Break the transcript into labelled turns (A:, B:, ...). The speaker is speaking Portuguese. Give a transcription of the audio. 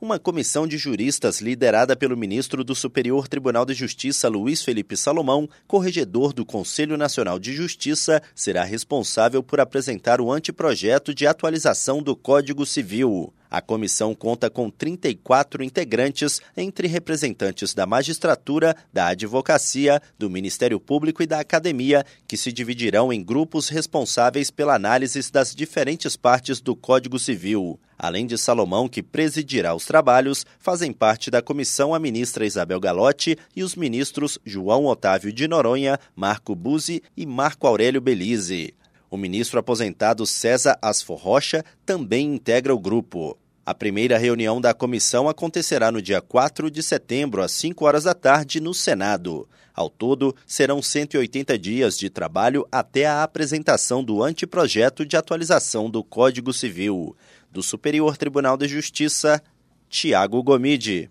A: uma comissão de juristas liderada pelo ministro do Superior Tribunal de Justiça Luiz Felipe Salomão, corregedor do Conselho Nacional de Justiça, será responsável por apresentar o anteprojeto de atualização do Código Civil. A comissão conta com 34 integrantes, entre representantes da magistratura, da advocacia, do Ministério Público e da academia, que se dividirão em grupos responsáveis pela análise das diferentes partes do Código Civil. Além de Salomão, que presidirá os trabalhos, fazem parte da comissão a ministra Isabel Galotti e os ministros João Otávio de Noronha, Marco Buzzi e Marco Aurélio Belize. O ministro aposentado César Asfor Rocha também integra o grupo. A primeira reunião da comissão acontecerá no dia 4 de setembro, às 5 horas da tarde, no Senado. Ao todo, serão 180 dias de trabalho até a apresentação do anteprojeto de atualização do Código Civil. Do Superior Tribunal de Justiça, Tiago Gomide.